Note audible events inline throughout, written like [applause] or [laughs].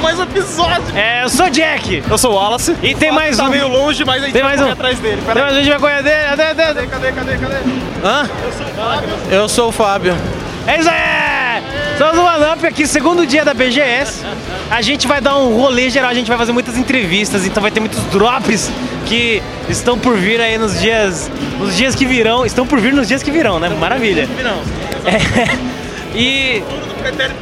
Mais um episódio. É, eu sou o Jack. Eu sou o Wallace. E tem O mais tá um. meio longe, mas a gente Tem vai mais um. atrás dele. Pera a gente vai correr dele. Cadê, cadê? Cadê, cadê, cadê? Hã? Eu sou o Fábio. É isso aí! Somos o One Up aqui, segundo dia da BGS. A gente vai dar um rolê geral, a gente vai fazer muitas entrevistas, então vai ter muitos drops que estão por vir aí nos dias, nos dias que virão. Estão por vir nos dias que virão, né? Maravilha. É. [laughs] E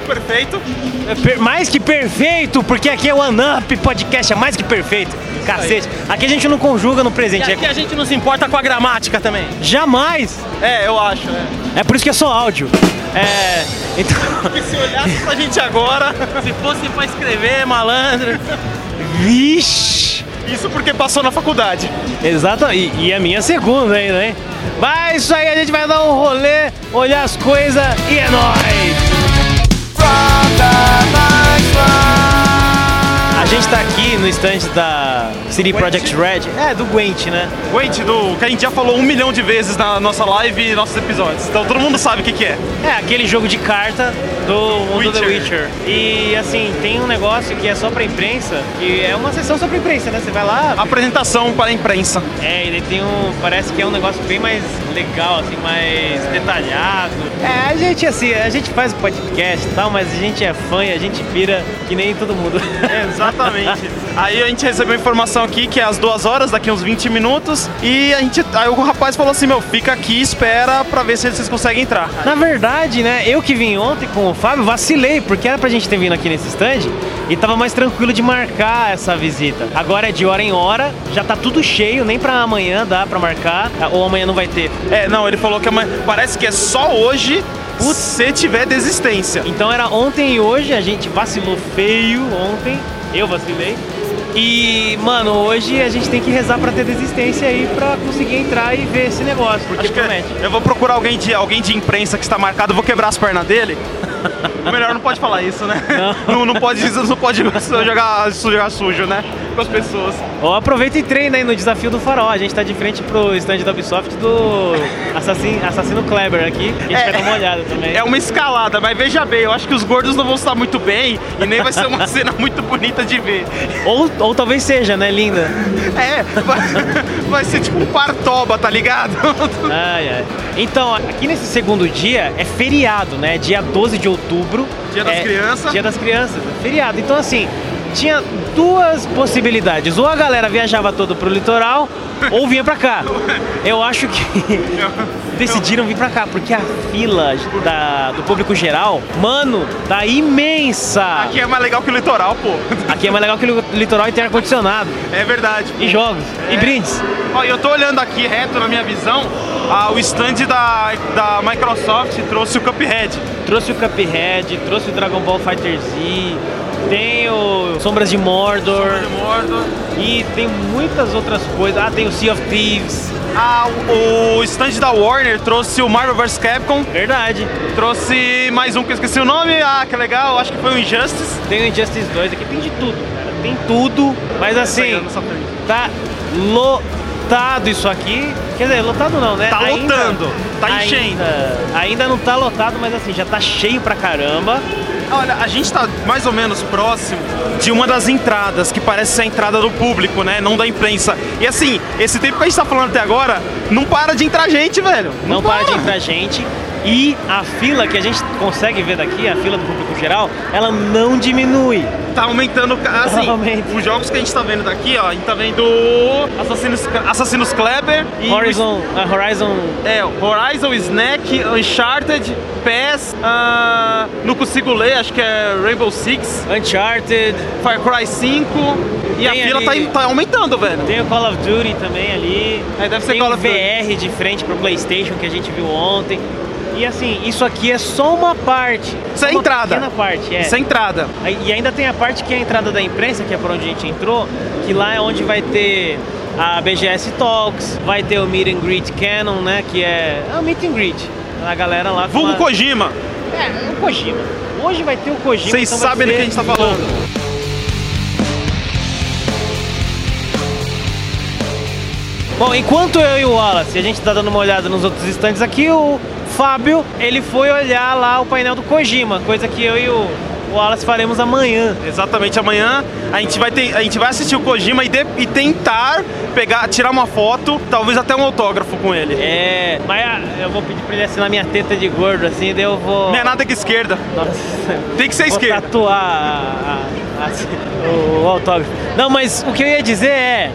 Perfeito. é per- mais que perfeito, porque aqui é o One Up Podcast, é mais que perfeito. Cacete. Aqui a gente não conjuga no E presente. aqui É... a gente não se importa com a gramática também. Jamais! É, eu acho, é. É por isso que é só áudio. É. Então. Porque se olhasse pra gente agora, [laughs] Se fosse pra escrever, malandro. Vixe! isso porque passou na faculdade. Exato, e, e a minha segunda ainda, hein? Mas isso aí, a gente vai dar um rolê, olhar as coisas e é nóis! A gente tá aqui no stand da City Project Red, é, do Gwent, né? Wait, do que a gente já falou um milhão de vezes na nossa live e nossos episódios. Então todo mundo sabe o que, que é. É, aquele jogo de carta do mundo The Witcher. Witcher. E assim, tem um negócio que é só pra imprensa, que é uma sessão só pra imprensa, né? Você vai lá, Apresentação para a imprensa. É, ele tem um. Parece que é um negócio bem mais legal, assim, mais detalhado. É, a gente assim, a gente faz o podcast e tal, mas a gente é fã e a gente pira que nem todo mundo. [laughs] Exatamente. aí a gente recebeu informação aqui que é às duas horas, daqui uns 20 minutos. E a gente. Aí o rapaz falou assim: meu, fica aqui espera pra ver se vocês conseguem entrar. Na verdade, né, eu que vim ontem com o Fábio, vacilei, porque era pra gente ter vindo aqui nesse stand e tava mais tranquilo de marcar essa visita. Agora é de hora em hora, já tá tudo cheio, nem pra amanhã dá pra marcar, ou amanhã não vai ter. É, não, ele falou que amanhã- parece que é só hoje se tiver desistência. Então era ontem e hoje, a gente vacilou feio ontem, eu vacilei. E, mano, hoje a gente tem que rezar pra ter desistência aí pra conseguir entrar e ver esse negócio, porque promete. eu vou procurar alguém de, alguém de imprensa que está marcado, vou quebrar as pernas dele. [laughs] Melhor não pode falar isso, né? Não. Não, pode, não pode [laughs] jogar, jogar sujo, né? Com as pessoas. Ou aproveita e treina aí no desafio do farol. A gente tá de frente pro stand da Ubisoft do Assassin, Assassino Kleber aqui. A gente É. vai dar uma olhada também. É uma escalada, mas veja bem, eu acho que os gordos não vão estar muito bem e nem vai ser uma [laughs] cena muito bonita de ver. Ou, ou talvez seja, né, linda? É, vai, vai ser tipo um partoba, tá ligado? Ai, ai. Então, aqui nesse segundo dia é feriado, né? Dia 12 de outubro. Dia das é Crianças. Dia das crianças, é feriado. Então, assim, tinha duas possibilidades. Ou a galera viajava todo pro litoral, [laughs] ou vinha pra cá. Eu acho que [laughs] decidiram vir pra cá, porque a fila da, do público geral, mano, tá imensa. Aqui é mais legal que o litoral, pô. Aqui é mais legal que o litoral e tem ar-condicionado. É verdade. E jogos, e É. brindes. Ó, eu tô olhando aqui reto na minha visão, ah, o stand da, da Microsoft trouxe o Cuphead. Trouxe o Cuphead, trouxe o Dragon Ball Fighter Z, tem o Sombras de Mordor Mordor. e tem muitas outras coisas. Ah, tem o Sea of Thieves. Ah, o, stand da Warner trouxe o Marvel vs Capcom, Verdade. trouxe mais um que eu esqueci o nome, ah, que legal, acho que foi o Injustice. Tem o Injustice 2 aqui, tem de tudo, cara. Tem tudo, mas assim, tá lotado isso aqui. Quer dizer, lotado não, né? Tá lotando, tá enchendo. Ainda, ainda não tá lotado, mas assim, já tá cheio pra caramba. Olha, a gente tá mais ou menos próximo de uma das entradas, que parece ser a entrada do público, né? Não da imprensa. E assim, esse tempo que a gente tá falando até agora, não para de entrar gente, velho. não para de entrar gente. E a fila que a gente consegue ver daqui, a fila do público geral, ela não diminui. Tá aumentando, [laughs] assim, Aumenta. os jogos que a gente tá vendo daqui, ó, a gente tá vendo Assassinos, Assassinos Kleber e Horizon, a Horizon É, Horizon, Snack, Uncharted, PES, ah, não consigo ler, acho que é Rainbow Six, Uncharted, Far Cry 5 e a fila ali- tá, tá aumentando, velho. tem o Call of Duty também ali. É, deve ser tem Call o of Duty. VR de frente pro PlayStation que a gente viu ontem. E assim, isso aqui é só uma parte. Isso é uma entrada. pequena parte, é. Isso é entrada. E ainda tem a parte que é a entrada da imprensa, que é por onde a gente entrou, que lá é onde vai ter a BGS Talks, vai ter o Meet and Greet Canon, né? Que é, é o Meet and Greet. A galera lá. Vulgo a- Kojima, É, o Kojima. Hoje vai ter o Kojima. vocês então sabem do que a gente tá falando. Bom, enquanto eu e o Wallace, a gente tá dando uma olhada nos outros estandes aqui, o Fábio, ele foi olhar lá o painel do Kojima, coisa que eu e o o Wallace faremos amanhã. Exatamente, amanhã a gente vai, ter, a gente vai assistir o Kojima e, de, e tentar pegar, tirar uma foto, talvez até um autógrafo com ele. É, mas ah, eu vou pedir pra ele assinar minha teta de gordo, assim, daí eu vou. Não é nada que esquerda. Nossa. Tem que ser Vou esquerda. tatuar a- a- a- o autógrafo. Não, mas o que eu ia dizer é.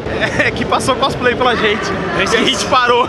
É que passou cosplay pela gente. E a gente parou.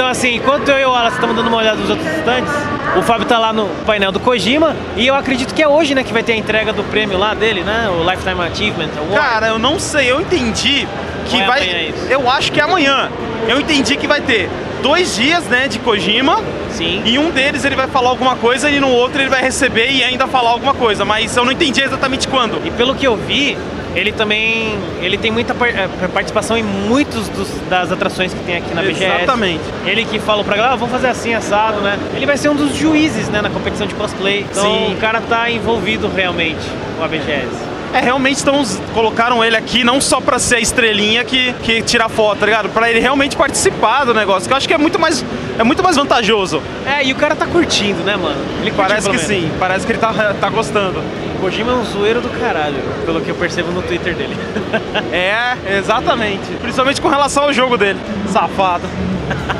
Então, assim, enquanto eu e o Wallace estamos dando uma olhada nos outros estantes, o Fábio tá lá no painel do Kojima e eu acredito que é hoje, né, que vai ter a entrega do prêmio lá dele, né? O Lifetime Achievement Award. Cara, eu não sei, eu entendi que é vai. Eu acho que é amanhã. Eu entendi que vai ter dois dias, né, de Kojima. Sim. E um deles ele vai falar alguma coisa e no outro ele vai receber e ainda falar alguma coisa. Mas eu não entendi exatamente quando. E pelo que eu vi, ele também ele tem muita eh, participação em muitos dos- das atrações que tem aqui na BGS. Exatamente. Ele que falou pra galera, ah, vamos fazer assim, assado, né? Ele vai ser um dos juízes, né, na competição de cosplay. Então Sim. o cara tá envolvido realmente com a BGS. É, realmente estão, colocaram ele aqui não só pra ser a estrelinha que, que tira foto, tá ligado? Pra ele realmente participar do negócio, que eu acho que é muito mais, é muito mais vantajoso. É, e o cara tá curtindo, né, mano? Ele Parece que menos. sim, parece que ele tá, tá gostando. O Kojima é um zoeiro do caralho, pelo que eu percebo no Twitter dele. [laughs] É, exatamente. Principalmente com relação ao jogo dele. Safado. [laughs]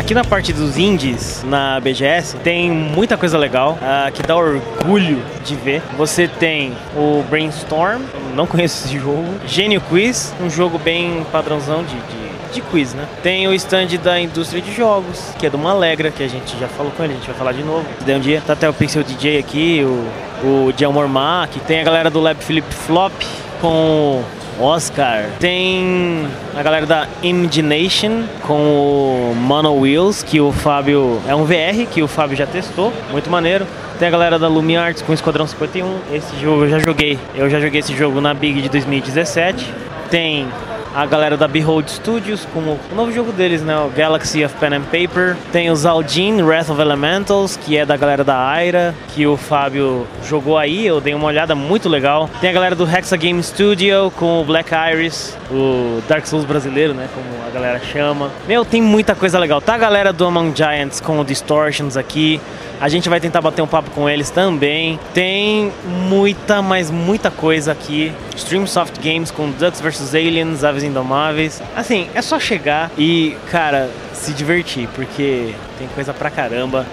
Aqui na parte dos indies, na BGS, tem muita coisa legal ah, que dá orgulho de ver. Você tem o Brainstorm, não conheço esse [laughs] jogo. Gênio Quiz, um jogo bem padrãozão de, de, de quiz, né? Tem o stand da indústria de jogos, que é do Malegra, que a gente já falou com ele, a gente vai falar de novo. Der um dia, tá até o Pixel DJ aqui, o, o Diamor Mac, tem a galera do Lab Flip Flop com Oscar. Tem a galera da Imagination com o Mono Wheels, que o Fábio. É um VR que o Fábio já testou, muito maneiro. Tem a galera da Lumi Arts com o Esquadrão 51. Esse jogo eu já joguei. Eu já joguei esse jogo na Big de 2017. Tem a galera da Behold Studios com o novo jogo deles, né? O Galaxy of Pen and Paper. Tem o Zaldin Wrath of Elementals, que é da galera da Aira, que o Fábio jogou aí, eu dei uma olhada muito legal. Tem a galera do Hexa Game Studio com o Black Iris, o Dark Souls brasileiro, né? Como a galera chama. Meu, tem muita coisa legal. Tá a galera do Among Giants com o Distortions aqui. A gente vai tentar bater um papo com eles também. Tem muita, mas muita coisa aqui. Streamsoft Games com Ducks vs Aliens, Aves Indomáveis. Assim, é só chegar e, cara, se divertir, porque tem coisa pra caramba.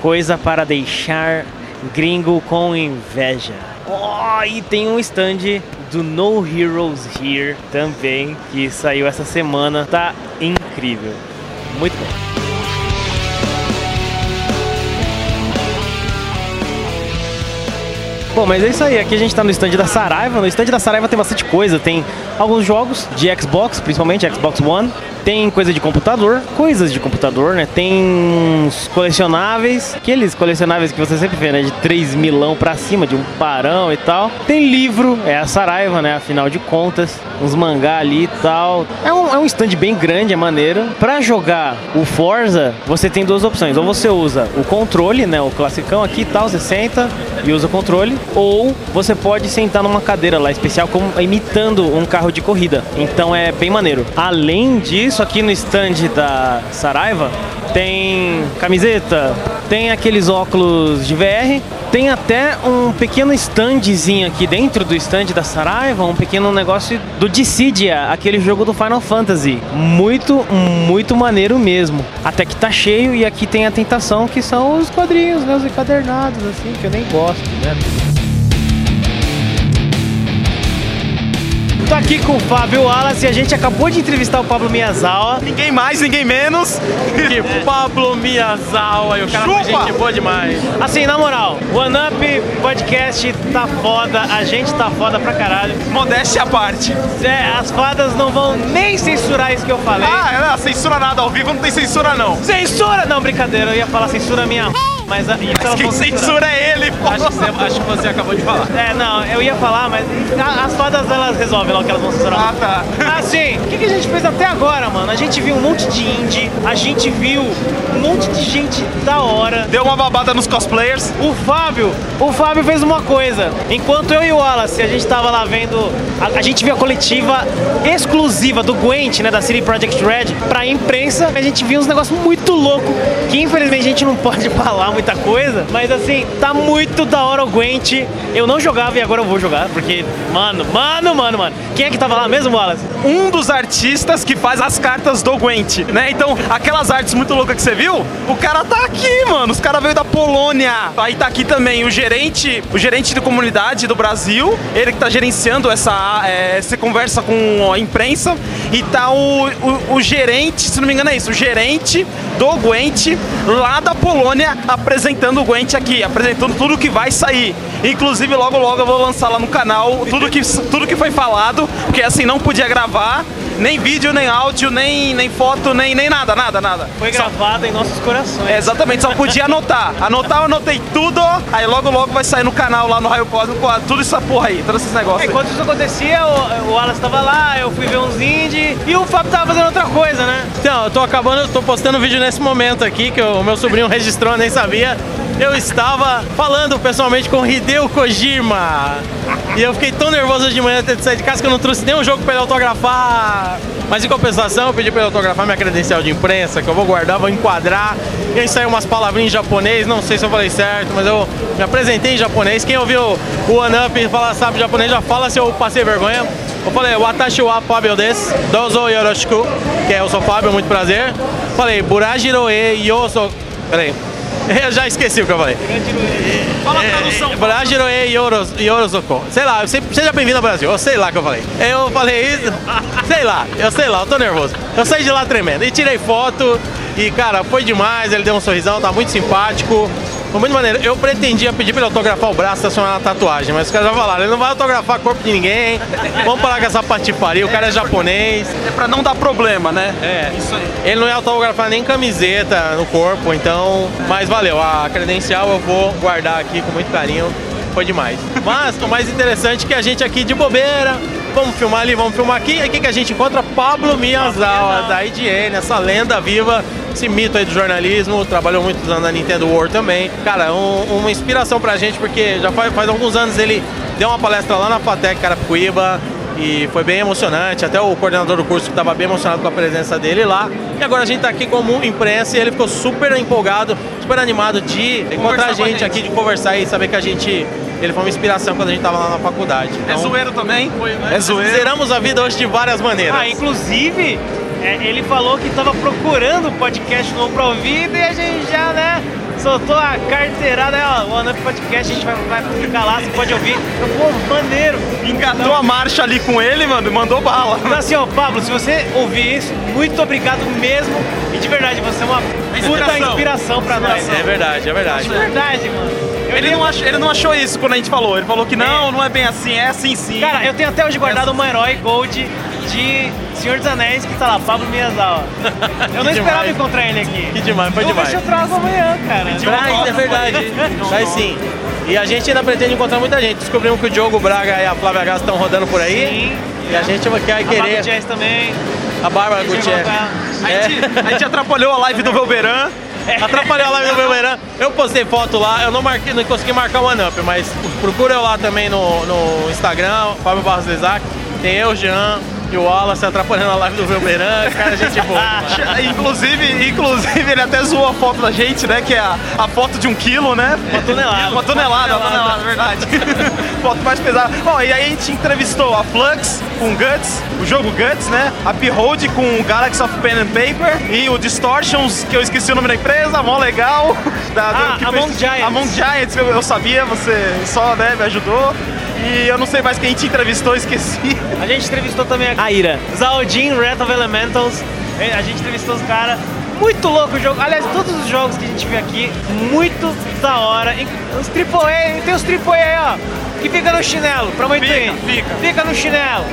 Coisa para deixar gringo com inveja. Oh, e tem um stand do No Heroes Here também, que saiu essa semana. Tá incrível. Muito bom. Bom, mas é isso aí. Aqui a gente tá no stand da Saraiva. No stand da Saraiva tem bastante coisa. Tem alguns jogos de Xbox, principalmente Xbox One. Tem coisa de computador, coisas de computador, né? Tem uns colecionáveis, aqueles colecionáveis que você sempre vê, né? De 3 milão pra cima, de um parão e tal. Tem livro, é a Saraiva, né? Afinal de contas, uns mangá ali e tal. É um, é um stand bem grande, é maneiro. Pra jogar o Forza, você tem duas opções. Ou você usa o controle, né? O classicão aqui e tal, você senta e usa o controle. Ou você pode sentar numa cadeira lá especial, como imitando um carro de corrida. Então é bem maneiro. Além disso, aqui no stand da Saraiva, tem camiseta, tem aqueles óculos de VR, tem até um pequeno standzinho aqui dentro do stand da Saraiva, um pequeno negócio do Dissidia, aquele jogo do Final Fantasy. Muito, muito maneiro mesmo. Até que tá cheio e aqui tem a tentação que são os quadrinhos, né, os encadernados assim, que eu nem gosto, né? Tô aqui com o Fábio Wallace e a gente acabou de entrevistar o Pablo Miyazawa. Ninguém mais, ninguém menos. Que Pablo Miyazawa, e o cara foi Chupa! gente boa demais. Assim, na moral, One Up Podcast tá foda, a gente tá foda pra caralho. Modéstia à parte. É, as fadas não vão nem censurar isso que eu falei. Ah, não, censura nada, ao vivo não tem censura não. Censura! Não, brincadeira, eu ia falar censura minha. Mas a, elas Quem censura é ele, pô. Acho que, você, acho que você acabou de falar. É, não, eu ia falar, mas a- as fadas elas resolvem lá o que elas vão censurar. Ah, tá. Assim, o que, que a gente fez até agora, mano? A gente viu um monte de indie, a gente viu um monte de gente da hora. Deu uma babada nos cosplayers. O Fábio, o Fábio fez uma coisa. Enquanto eu e o Wallace, a gente tava lá vendo, a, a gente viu a coletiva exclusiva do Gwent, né, da City Project Red, pra imprensa. A gente viu uns negócios muito loucos, que infelizmente a gente não pode [laughs] falar muita coisa, mas assim, tá muito da hora o Gwent. Eu não jogava e agora eu vou jogar, porque, mano, mano, mano, mano. Quem é que tava lá mesmo, Wallace? um dos artistas que faz as cartas do Gwent, né? Então, aquelas artes muito loucas que você viu, o cara tá aqui, mano. Os caras veio da Polônia. Aí tá aqui também o gerente, o gerente de comunidade do Brasil, ele que tá gerenciando essa, é, conversa com a imprensa. E tá o, o, o gerente, se não me engano é isso, o gerente do Gwent lá da Polônia apresentando o Gwent aqui, apresentando tudo que vai sair. Inclusive, logo logo eu vou lançar lá no canal tudo que, tudo que foi falado, porque assim, não podia gravar, nem vídeo, nem áudio, nem, nem foto, nem, nem nada, nada, nada. Foi Só- gravado em nossos corações. é, exatamente, só podia anotar. Anotar, eu anotei tudo, aí logo logo vai sair no canal lá no Raio Cósmico, tudo essa porra aí, todos esses negócios. aí. Enquanto isso acontecia, o, o Wallace tava lá, eu fui ver uns indie e o Fábio tava fazendo outra coisa, né? Então, eu tô acabando, eu tô postando vídeo nesse momento aqui, que o meu sobrinho registrou, eu nem sabia. Eu estava falando pessoalmente com Hideo Kojima. E eu fiquei tão nervoso de manhã ter de sair de casa que eu não trouxe nenhum jogo pra ele autografar. Mas em compensação, eu pedi pra ele autografar minha credencial de imprensa, que eu vou guardar, vou enquadrar. E aí saiu umas palavrinhas em japonês, não sei se eu falei certo, mas eu me apresentei em japonês. Quem ouviu o One Up e fala, sabe japonês já fala se eu passei vergonha. Eu falei, Watashi wa Fábio desu, dozo yoroshiku, que é eu sou Fábio, muito prazer. Falei, Burajiro e Yoso. Peraí. [laughs] Eu já esqueci o que eu falei. Fala a tradução. É, Burajiro e Yoros- Yorozoko. Sei lá, seja bem-vindo ao Brasil. Eu sei lá que eu falei. Eu falei isso. Sei lá, eu sei lá, eu tô nervoso. Eu saí de lá tremendo. E tirei foto. E, cara, foi demais. Ele deu um sorrisão, tá muito simpático. Foi muito maneiro. Eu pretendia pedir pra ele autografar o braço da sua tatuagem, mas os caras já falaram, ele não vai autografar corpo de ninguém. Vamos parar com essa patifaria, o cara é japonês. É pra não dar problema, né? É, ele não ia autografar nem camiseta no corpo, então. Mas valeu, a credencial eu vou guardar aqui com muito carinho. Foi demais. Mas o mais interessante é que a gente aqui de bobeira, vamos filmar ali, vamos filmar aqui. E aqui que a gente encontra Pablo Miyazawa, da IGN, essa lenda viva, esse mito aí do jornalismo. Trabalhou muitos anos na Nintendo World também. Cara, um- uma inspiração pra gente, porque já faz, faz alguns anos ele deu uma palestra lá na Fatec Carapicuíba. E foi bem emocionante, até o coordenador do curso estava bem emocionado com a presença dele lá. E agora a gente está aqui como imprensa e ele ficou super empolgado, super animado de encontrar a com a gente, gente. aqui, de conversar e saber que a gente. Ele foi uma inspiração quando a gente estava lá na faculdade. É Então, zoeiro também? É zoeiro. Zeramos a vida hoje de várias maneiras. Ah, inclusive, é, ele falou que tava procurando podcast novo pra ouvir e a gente já, né, soltou a carteirada ó, o One Up Podcast, a gente vai, vai publicar lá, você pode ouvir. Eu, pô, maneiro. Engatou a marcha ali com ele, mano, e mandou bala. Então assim, ó, Pablo, se você ouvir isso, muito obrigado mesmo. E de verdade, você é uma puta Inspiração. inspiração pra nós. É verdade, é verdade. De verdade, mano. Ele não, achou, ele não achou isso quando a gente falou. Ele falou que não, não é bem assim, é assim sim. Cara, eu tenho até hoje guardado uma herói Gold de Senhor dos Anéis que tá lá, Pablo Miyazawa. [laughs] Eu não Que esperava demais. encontrar ele aqui. Que demais, foi demais. deixa eu trago amanhã, cara. Traz, é verdade. Traz sim. E a gente ainda pretende encontrar muita gente. Descobrimos que o Diogo Braga e a Flávia Gás estão rodando por aí. Sim. E a gente vai querer. Querer. Jazz também. A Bárbara Gutierrez. A gente, a gente atrapalhou a live do Velberan. Atrapalhou a live do Belmeirão. Eu postei foto lá, eu não, marquei, não consegui marcar o One Up, mas procura eu lá também no, no Instagram, Fábio Barros Isaac. Tem eu, Jean e o Wallace atrapalhando a live do Velmeirão. Cara, gente boa. [laughs] Inclusive, inclusive, ele até zoou a foto da gente, né? Que é a, a foto de um quilo, né? Uma tonelada. Uma tonelada, uma tonelada, verdade. [laughs] foto mais pesada. Bom, e aí a gente entrevistou a Flux com Guts, o jogo Guts, né? A Behold com o Galaxy of Pen and Paper e o Distortions, que eu esqueci o nome da empresa, mó legal. [laughs] Da, Ah, que Among Giants. Among Giants, que eu, eu sabia, você só né, me ajudou. E eu não sei mais quem a gente entrevistou, esqueci. A gente entrevistou também a Ira. Zaldin, Wrath of Elementals. A gente entrevistou os caras. Muito louco o jogo. Aliás, todos os jogos que a gente viu aqui, muito da hora. Os AAA, tem os AAA aí, ó. que fica no chinelo, pra muito Fica, fica. Fica no chinelo.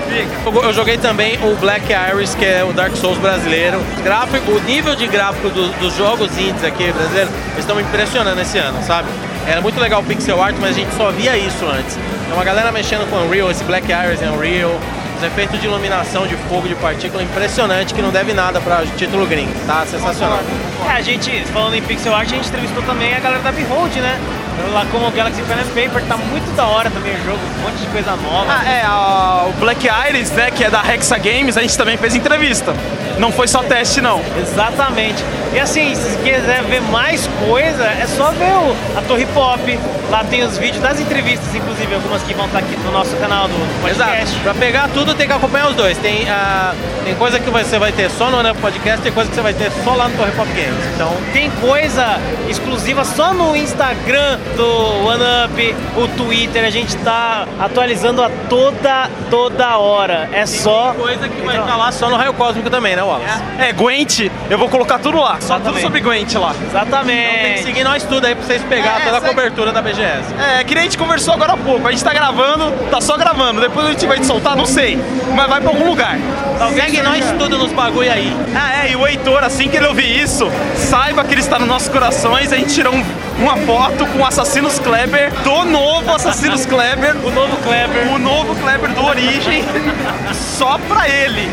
Eu eu joguei também o Black Iris, que é o Dark Souls brasileiro. Gráfico, o nível de gráfico do- dos jogos indies aqui brasileiros, eles estão me impressionando esse ano, sabe? Era muito legal o pixel art, mas a gente só via isso antes. Então a galera mexendo com Unreal, esse Black Iris é Unreal, os efeitos de iluminação, de fogo, de partícula, impressionante, que não deve nada pra título gringo, tá? Sensacional. É, a gente, falando em pixel art, a gente entrevistou também a galera da Behold, né? Lá como o Galaxy Pen and Paper, tá muito da hora também o jogo, um monte de coisa nova. Ah, é, a- o Black Iris, né, que é da Hexa Games, a gente também fez entrevista. Não foi só teste, não. Exatamente. E assim, se quiser ver mais coisa, é só ver o, a Torre Pop. Lá tem os vídeos das entrevistas, inclusive algumas que vão estar aqui no nosso canal do podcast. Exato. Pra pegar tudo tem que acompanhar os dois. Tem, ah, tem coisa que você vai ter só no One Up Podcast, tem coisa que você vai ter só lá no Torre Pop Games. Então, Tem coisa exclusiva só no Instagram do OneUp, o Twitter, a gente tá atualizando a toda, toda hora. É só. coisa que vai Então, estar lá só no Raio Cósmico também, né, Wallace? É, Gwent, eu vou colocar tudo lá. Só tudo Exatamente. sobre Gwent lá. Tem que Exatamente. seguir nós tudo aí pra vocês pegar É, toda a cobertura da BGS. É, que nem a gente conversou agora há pouco. A gente tá gravando, tá só gravando. Depois a gente vai te soltar, não sei. Mas vai pra algum lugar. Segue nós tudo nos bagulho aí. Ah, é, e o Heitor, assim que ele ouvir isso, saiba que ele está nos nossos corações. A gente tirou um- uma foto com o Assassinos Kleber, do novo Assassinos Kleber, O novo Kleber. o novo Kleber do Origem, só pra ele.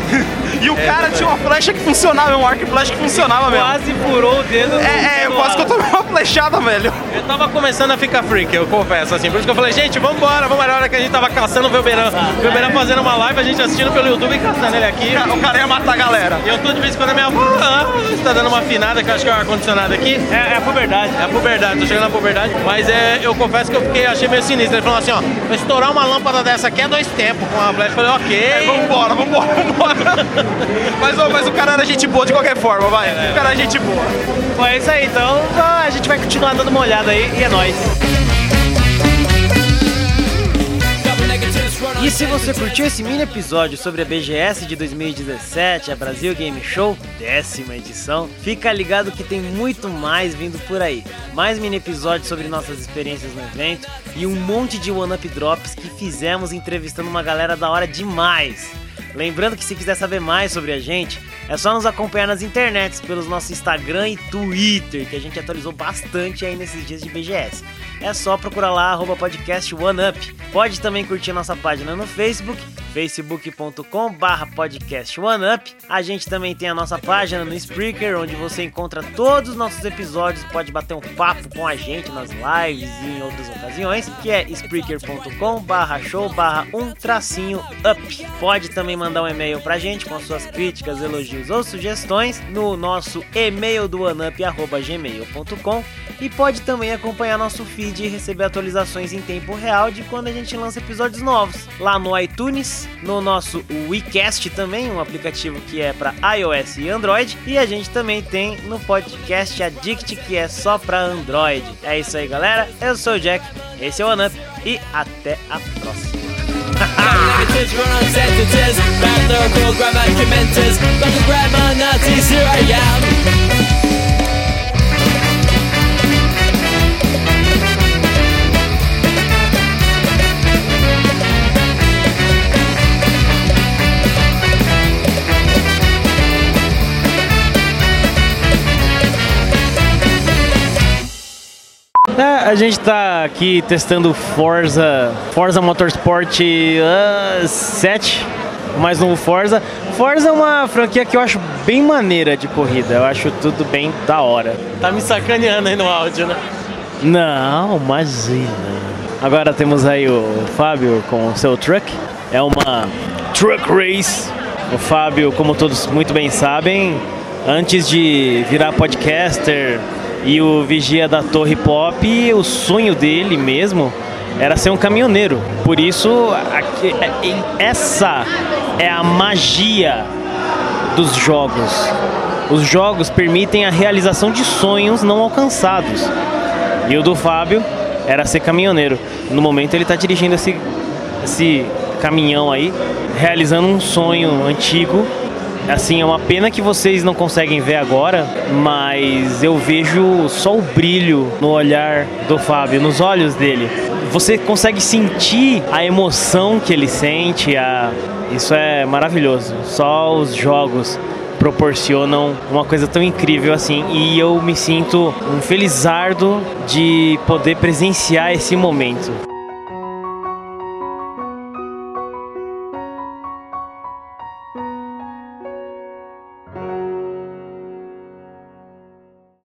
E o cara tinha uma flecha que funcionava, um arco e flecha que funcionava mesmo. Quase furou o dedo. É, é, eu quase que eu tomei uma flechada, velho. Eu tava começando a ficar freak, eu confesso, assim. Por isso que eu falei, gente, vambora, vamos. Na hora que a gente tava caçando o Velberan. O Velberan fazendo uma live, a gente assistindo pelo YouTube e caçando ele aqui. O cara ia matar a galera. E eu tô de vez em quando a minha avó ah, está dando uma afinada, que eu acho que é o ar-condicionado aqui. É, é a puberdade. É a puberdade, tô chegando na puberdade. Mas é, eu confesso que eu fiquei, achei meio sinistro. Ele falou assim, ó, vou estourar uma lâmpada dessa aqui é dois tempos com a flecha. Eu falei, ok. É, vambora, vambora, vambora. [laughs] mas, ô, mas o cara era gente boa de qualquer forma, vai. O cara era gente boa. Bom, é isso aí, então a gente vai continuar dando uma olhada aí e é nóis. E se você curtiu esse mini episódio sobre a BGS de 2017, a Brasil Game Show, décima edição, fica ligado que tem muito mais vindo por aí. Mais mini episódios sobre nossas experiências no evento e um monte de one-up drops que fizemos entrevistando uma galera da hora demais. Lembrando que se quiser saber mais sobre a gente, é só nos acompanhar nas internets, pelos nossos Instagram e Twitter, que a gente atualizou bastante aí nesses dias de BGS. É só procurar lá, arroba podcast OneUp. Pode também curtir nossa página no Facebook, facebook.com barra podcast OneUp. A gente também tem a nossa página no Spreaker, onde você encontra todos os nossos episódios, pode bater um papo com a gente nas lives e em outras ocasiões, que é spreaker.com barra show barra um tracinho up. Pode também mandar um e-mail pra gente com suas críticas, elogios ou sugestões no nosso e-mail do OneUp, arroba gmail.com e pode também acompanhar nosso feed e receber atualizações em tempo real de quando a gente lança episódios novos. Lá no iTunes, no nosso WeCast também, um aplicativo que é para iOS e Android. E a gente também tem no podcast Addict, que é só para Android. É isso aí, galera. Eu sou o Jack, esse é o OneUp e até a próxima. [laughs] É, a gente tá aqui testando Forza, Forza Motorsport ah, 7, o mais novo Forza. Forza é uma franquia que eu acho bem maneira de corrida, eu acho tudo bem da hora. Tá me sacaneando aí no áudio, né? Não, imagina. Agora temos aí o Fábio com o seu truck. É uma truck race. O Fábio, como todos muito bem sabem, antes de virar podcaster e o vigia da Torre Pop, o sonho dele mesmo era ser um caminhoneiro. Por isso, aqui- é- essa é a magia dos jogos. Os jogos permitem a realização de sonhos não alcançados. E o do Fábio era ser caminhoneiro. No momento ele está dirigindo esse, esse caminhão aí, realizando um sonho antigo Assim, é uma pena que vocês não conseguem ver agora, mas eu vejo só o brilho no olhar do Fábio, nos olhos dele. Você consegue sentir a emoção que ele sente, a... isso é maravilhoso. Só os jogos proporcionam uma coisa tão incrível assim e eu me sinto um felizardo de poder presenciar esse momento.